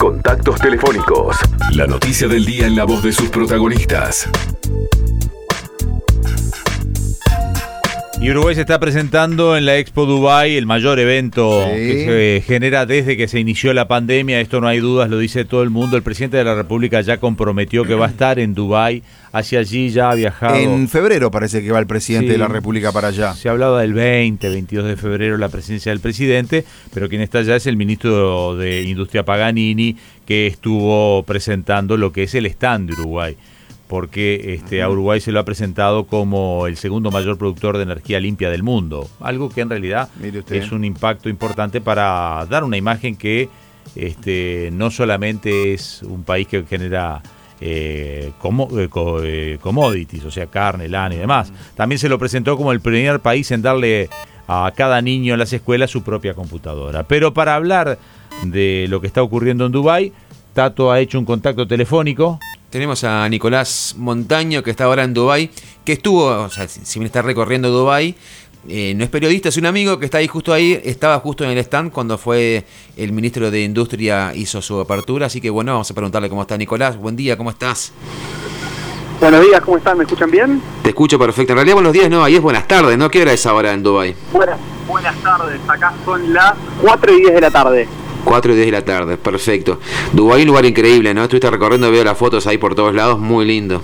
Contactos telefónicos. La noticia del día en la voz de sus protagonistas. Y Uruguay se está presentando en la Expo Dubai, el mayor evento que se genera desde que se inició la pandemia. Esto no hay dudas, lo dice todo el mundo. El presidente de la República ya comprometió que va a estar en Dubai. Hacia allí ya ha viajado. En febrero parece que va el presidente de la República para allá. Se hablaba del 20, 22 de febrero la presencia del presidente, pero quien está allá es el ministro de Industria Paganini, que estuvo presentando lo que es el stand de Uruguay porque este, a Uruguay se lo ha presentado como el segundo mayor productor de energía limpia del mundo, algo que en realidad es un impacto importante para dar una imagen que este, no solamente es un país que genera eh, eh, eh, commodities, o sea, carne, lana y demás, también se lo presentó como el primer país en darle a cada niño en las escuelas su propia computadora. Pero para hablar de lo que está ocurriendo en Dubái, Tato ha hecho un contacto telefónico tenemos a Nicolás Montaño, que está ahora en Dubái, que estuvo, o sea, si bien está recorriendo Dubái, eh, no es periodista, es un amigo que está ahí justo ahí, estaba justo en el stand cuando fue el ministro de Industria hizo su apertura, así que bueno, vamos a preguntarle cómo está Nicolás. Buen día, ¿cómo estás? Buenos días, ¿cómo están? ¿Me escuchan bien? Te escucho perfecto. En realidad buenos días, no, ahí es buenas tardes, ¿no? ¿Qué hora es ahora en Dubái? Buenas, buenas tardes, acá son las 4 y 10 de la tarde. 4 y 10 de la tarde, perfecto. Dubái, un lugar increíble, ¿no? Estuviste recorriendo, veo las fotos ahí por todos lados, muy lindo.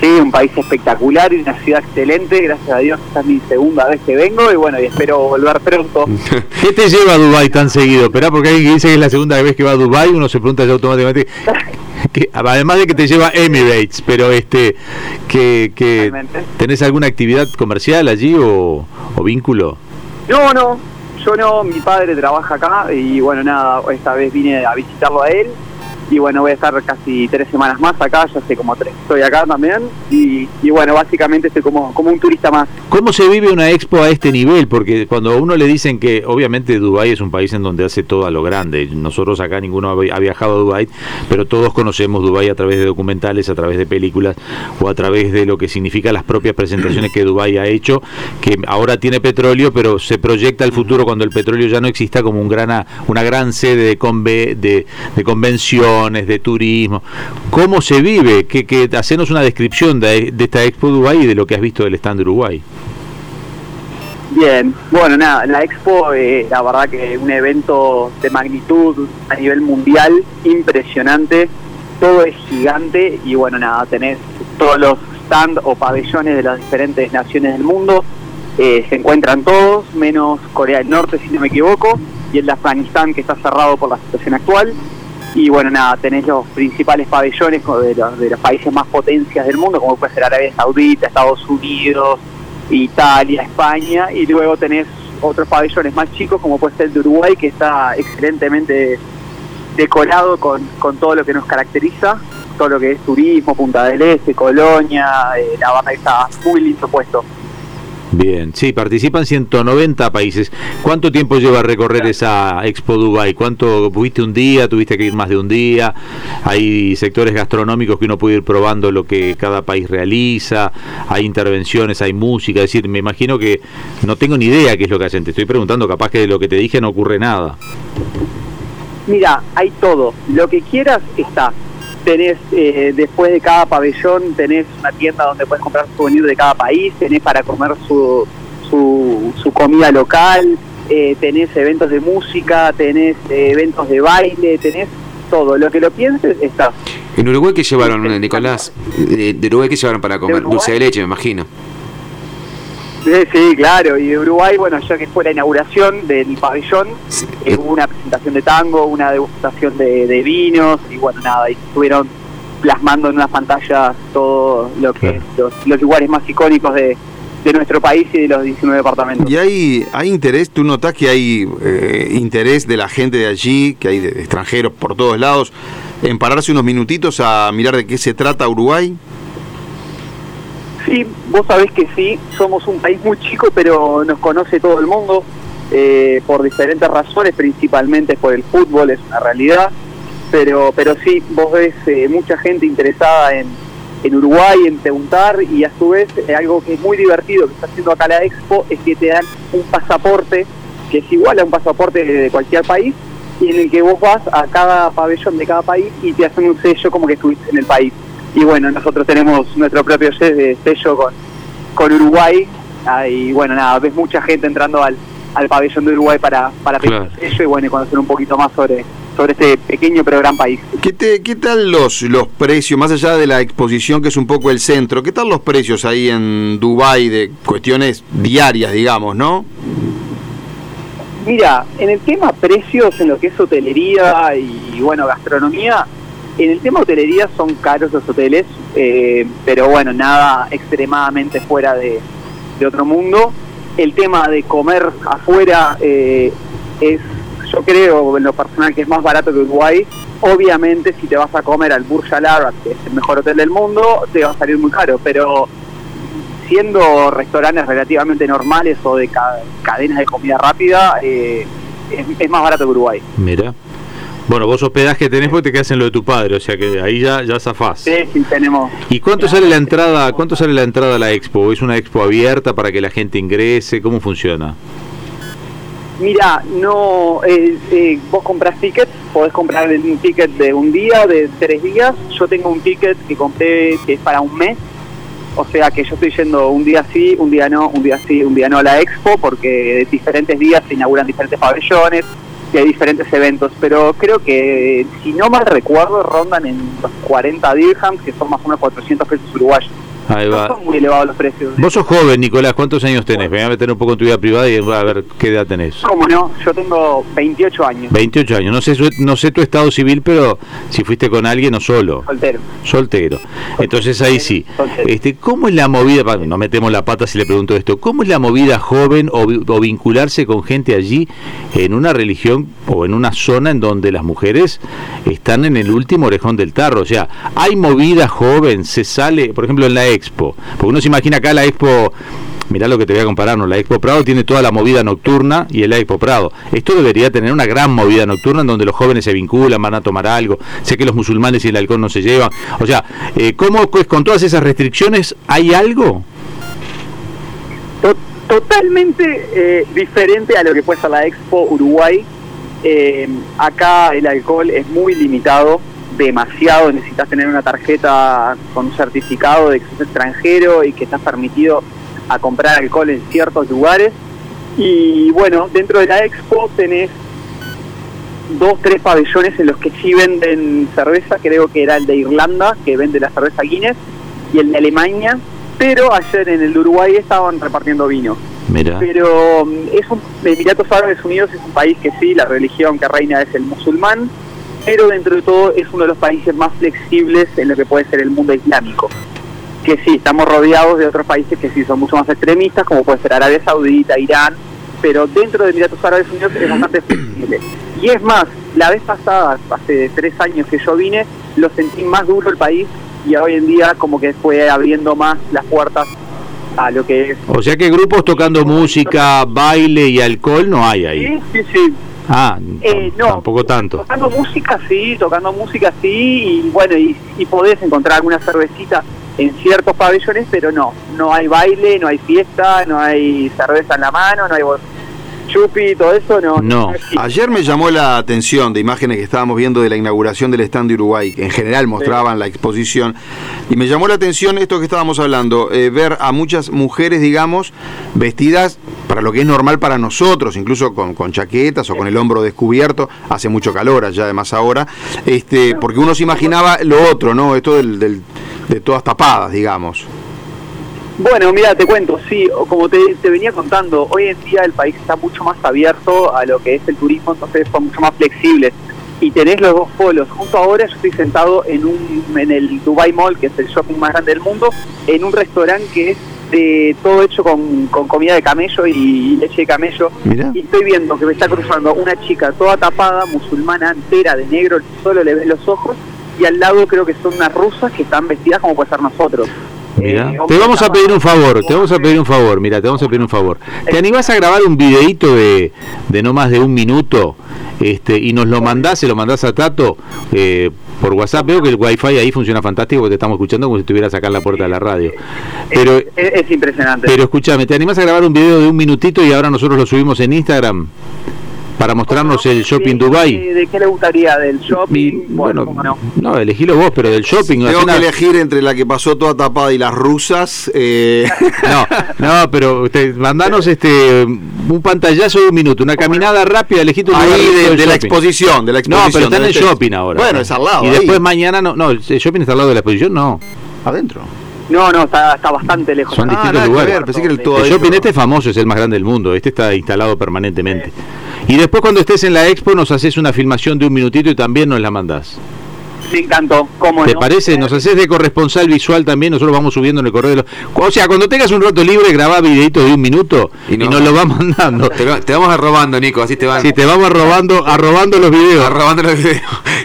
Sí, un país espectacular y una ciudad excelente. Gracias a Dios, esta es mi segunda vez que vengo y bueno, y espero volver pronto. ¿Qué te lleva a Dubái tan seguido? Esperá, porque alguien que dice que es la segunda vez que va a Dubái, uno se pregunta ya automáticamente. Que, además de que te lleva Emirates, pero este, que, que ¿tenés alguna actividad comercial allí o, o vínculo? No, no, yo no, mi padre trabaja acá y bueno, nada, esta vez vine a visitarlo a él y bueno, voy a estar casi tres semanas más acá, ya sé como tres estoy acá también y, bueno, básicamente estoy como, como un turista más. ¿Cómo se vive una expo a este nivel? Porque cuando a uno le dicen que obviamente Dubái es un país en donde hace todo a lo grande, nosotros acá ninguno ha viajado a Dubái, pero todos conocemos Dubái a través de documentales, a través de películas o a través de lo que significa las propias presentaciones que Dubái ha hecho, que ahora tiene petróleo, pero se proyecta el futuro cuando el petróleo ya no exista como un gran, una gran sede de, conve, de, de convención de turismo. ¿Cómo se vive? Que, que hacenos una descripción de, esta Expo Dubai y de lo que has visto del stand de Uruguay. Bien, bueno, nada, la Expo, eh, la verdad que un evento de magnitud a nivel mundial impresionante, todo es gigante y bueno, nada, tenés todos los stands o pabellones de las diferentes naciones del mundo, eh, se encuentran todos, menos Corea del Norte, si no me equivoco, y el de Afganistán que está cerrado por la situación actual. Y bueno, nada, tenés los principales pabellones de los, de los países más potencias del mundo, como puede ser Arabia Saudita, Estados Unidos, Italia, España, y luego tenés otros pabellones más chicos, como puede ser el de Uruguay, que está excelentemente decorado con, con todo lo que nos caracteriza, todo lo que es turismo, Punta del Este, Colonia, eh, la banda está muy lindo puesto. Bien, sí, participan 190 países. ¿Cuánto tiempo lleva a recorrer esa Expo Dubai? ¿Cuánto tuviste un día? ¿Tuviste que ir más de un día? Hay sectores gastronómicos que uno puede ir probando lo que cada país realiza. Hay intervenciones, hay música. Es decir, me imagino que no tengo ni idea qué es lo que hacen. Te estoy preguntando, capaz que de lo que te dije no ocurre nada. Mira, hay todo. Lo que quieras está tenés eh, después de cada pabellón tenés una tienda donde puedes comprar souvenirs de cada país, tenés para comer su, su, comida local, eh, tenés eventos de música, tenés eh, eventos de baile, tenés todo, lo que lo pienses está. ¿En Uruguay qué llevaron, Nicolás? ¿De, Uruguay qué llevaron para comer? Dulce de leche, me imagino. Sí, claro, y de Uruguay, bueno, ya que fue la inauguración del pabellón, eh, hubo una presentación de tango, una degustación de, vinos, y bueno, nada, y estuvieron plasmando en una pantalla todo lo que es los, lugares más icónicos de, nuestro país y de los 19 departamentos. Y hay, hay interés, tú notas que hay eh, interés de la gente de allí, que hay de extranjeros por todos lados, en pararse unos minutitos a mirar de qué se trata Uruguay. Sí, vos sabés que sí, somos un país muy chico, pero nos conoce todo el mundo eh, por diferentes razones, principalmente por el fútbol, es una realidad. Pero, pero sí, vos ves eh, mucha gente interesada en, en Uruguay, en preguntar, y a su vez eh, algo que es muy divertido que está haciendo acá la Expo es que te dan un pasaporte que es igual a un pasaporte de cualquier país, y en el que vos vas a cada pabellón de cada país y te hacen un sello como que estuviste en el país. Y bueno, nosotros tenemos nuestro propio se- sello con, con Uruguay. Ah, y bueno, nada, ves mucha gente entrando al, al pabellón de Uruguay para, para pedir Claro. el sello y bueno, y conocer un poquito más sobre, sobre este pequeño pero gran país. ¿Qué, te- qué tal los, los precios, más allá de la exposición que es un poco el centro, qué tal los precios ahí en Dubái de cuestiones diarias, digamos, no? Mira, en el tema precios, en lo que es hotelería y, bueno, gastronomía, en el tema hotelería son caros los hoteles, eh, pero bueno, nada extremadamente fuera de, de otro mundo. El tema de comer afuera eh, es, yo creo en lo personal que es más barato que Uruguay. Obviamente si te vas a comer al Burj Al Arab, que es el mejor hotel del mundo, te va a salir muy caro, pero siendo restaurantes relativamente normales o de ca- cadenas de comida rápida, eh, es más barato que Uruguay. Mira. Bueno, vos hospedaje tenés porque te quedas en lo de tu padre, o sea que ahí ya, ya zafás. Sí, sí, tenemos. ¿Y cuánto sale la entrada? ¿Cuánto sale la entrada a la expo? ¿Es una expo abierta para que la gente ingrese? ¿Cómo funciona? Mira, no, eh, eh, vos compras tickets, podés comprar un ticket de un día, de tres días. Yo tengo un ticket que compré que es para un mes. O sea que yo estoy yendo un día sí, un día no, un día sí, un día no a la expo, porque diferentes días se inauguran diferentes pabellones hay diferentes eventos. Pero creo que, si no mal recuerdo, rondan en los 40 dirhams, que son más o menos 400 pesos uruguayos. Ahí No va. son muy elevados los precios. Vos sos joven, Nicolás. ¿Cuántos años tenés? Voy a meter un poco en tu vida privada y a ver qué edad tenés. ¿Cómo no? Yo tengo 28 años, 28 años. No sé, no sé tu estado civil, pero si fuiste con alguien o solo. soltero. Soltero. Entonces ahí sí. Soltero. Este, ¿Cómo es la movida? No metemos la pata si le pregunto esto. ¿Cómo es la movida joven o, o vincularse con gente allí en una religión o en una zona en donde las mujeres están en el último orejón del tarro? O sea, hay movida joven, se sale, por ejemplo, en la expo. Porque uno se imagina acá la expo. Mirá lo que te voy a comparar, ¿no? La Expo Prado tiene toda la movida nocturna y el Expo Prado. Esto debería tener una gran movida nocturna en donde los jóvenes se vinculan, van a tomar algo. Sé que los musulmanes y el alcohol no se llevan. O sea, eh, ¿cómo pues, con todas esas restricciones hay algo? To- totalmente eh, diferente a lo que puede ser la Expo Uruguay. Eh, acá el alcohol es muy limitado, demasiado. Necesitas tener una tarjeta con un certificado de que sos extranjero y que estás permitido a comprar alcohol en ciertos lugares. Y bueno, dentro de la Expo tenés dos, tres pabellones en los que sí venden cerveza. Creo que era el de Irlanda, que vende la cerveza Guinness, y el de Alemania. Pero ayer en el Uruguay estaban repartiendo vino. Mira. Pero mm, es un, Emiratos Árabes Unidos es un país que sí, la religión que reina es el musulmán, pero dentro de todo es uno de los países más flexibles en lo que puede ser el mundo islámico. Que sí, estamos rodeados de otros países que sí son mucho más extremistas, como puede ser Arabia Saudita, Irán, pero dentro de Emiratos Árabes Unidos es bastante flexible. Y es más, la vez pasada, hace tres años que yo vine, lo sentí más duro el país y hoy en día como que fue abriendo más las puertas a lo que es O sea que grupos tocando música, baile y alcohol no hay ahí. Sí, sí, sí. Ah, Eh, no, tampoco tanto. Tocando música sí, tocando música sí, y bueno, y, y podés encontrar alguna cervecita en ciertos pabellones, pero no, no hay baile, no hay fiesta, no hay cerveza en la mano, no hay chupi, todo eso, no. No. Ayer me llamó la atención de imágenes que estábamos viendo de la inauguración del stand de Uruguay, que en general mostraban la exposición, y me llamó la atención esto que estábamos hablando, eh, ver a muchas mujeres, digamos, vestidas para lo que es normal para nosotros, incluso con, con chaquetas o con el hombro descubierto, hace mucho calor allá además ahora, este, porque uno se imaginaba lo otro, ¿no? Esto del, del- de todas tapadas, digamos. Bueno, mira, te cuento, sí, como te, te venía contando, hoy en día el país está mucho más abierto a lo que es el turismo, entonces son mucho más flexibles. Y tenés los dos polos. Justo ahora yo estoy sentado en un en el Dubai Mall, que es el shopping más grande del mundo, en un restaurante que es de todo hecho con, con comida de camello y leche de camello. Mirá. Y estoy viendo que me está cruzando una chica toda tapada, musulmana, entera, de negro, solo le ves los ojos, y al lado creo que son unas rusas que están vestidas como puede ser nosotros. Mira, Eh, te vamos a pedir un favor, te vamos a pedir un favor, mira, te vamos a pedir un favor. ¿Te animás a grabar un videíto de, de no más de un minuto este, y nos lo mandás, se lo mandás a Tato eh, por WhatsApp? Veo que el wifi ahí funciona fantástico porque te estamos escuchando como si estuvieras acá en la puerta de la radio. Pero, es, es impresionante. pero escúchame, ¿te animás a grabar un video de un minutito y ahora nosotros lo subimos en Instagram? Para mostrarnos el shopping ¿De- Dubai. ¿De, de qué le gustaría? ¿Del shopping? Y, bueno, cómo no. no, elegilo vos, pero del shopping. Tengo que una- elegir entre la que pasó toda tapada y las rusas. eh, No, no, pero usted, mandanos este un pantallazo de un minuto, una caminada rápida, elegí tu lugar de, de la exposición, de la No, exposición. pero está en el shopping ahora. Bueno, es al lado. Y ahí. después mañana no, no, el shopping está al lado de la exposición, no. adentro. No, no, está, está bastante lejos. Son Ah, distintos que lugares. ver, pensé que era el todo El shopping este es famoso, es el más grande del mundo. Este está instalado permanentemente. Y después cuando estés en la expo nos haces una filmación de un minutito y también nos la mandás. Me encantó. ¿Cómo ¿Te no? parece? Nos haces de corresponsal visual también, nosotros vamos subiendo en el correo. de los- O sea, cuando tengas un rato libre, grabá videitos de un minuto y, Y no- nos lo vas mandando. Te, va- te vamos a robando, Nico, así te van. Si te vamos robando, a robando los videos. van robando los videos.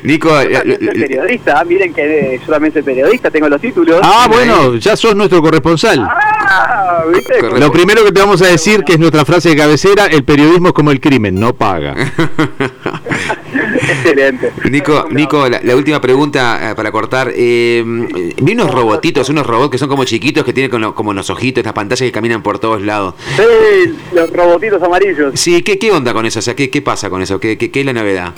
Nico, Yo eh, también soy eh, periodista, ¿ah? miren que eh, yo también soy periodista, tengo los títulos. Ah, bueno, ya sos nuestro corresponsal. Ah. Lo primero que te vamos a decir, que es nuestra frase de cabecera, el periodismo es como el crimen, no paga. Excelente. Nico, Nico, la, la última pregunta eh, para cortar. Eh, vi unos robotitos, unos robots que son como chiquitos, que tienen como, como los ojitos, las pantallas que caminan por todos lados. Sí, los robotitos amarillos. Sí, ¿qué, qué onda con eso? O sea, ¿qué, qué pasa con eso? ¿Qué, qué, qué es la novedad?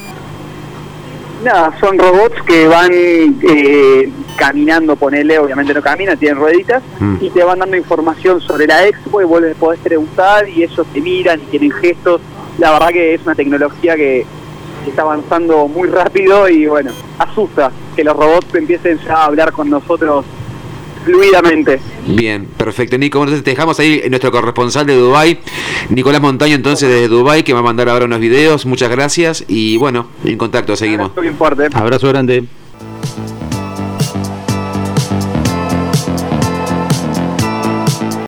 Nada, son robots que van eh, caminando, ponele, obviamente no caminan, tienen rueditas, Mm. y te van dando información sobre la expo y vos les podés preguntar y ellos te miran y tienen gestos. La verdad que es una tecnología que está avanzando muy rápido y bueno, asusta que los robots empiecen ya a hablar con nosotros fluidamente. Bien, perfecto, Nico. Bueno, entonces te dejamos ahí en nuestro corresponsal de Dubai, Nicolás Montaño, entonces desde Dubai, que va a mandar ahora unos videos. Muchas gracias y bueno, en contacto, seguimos. Abrazo bien fuerte. Abrazo grande.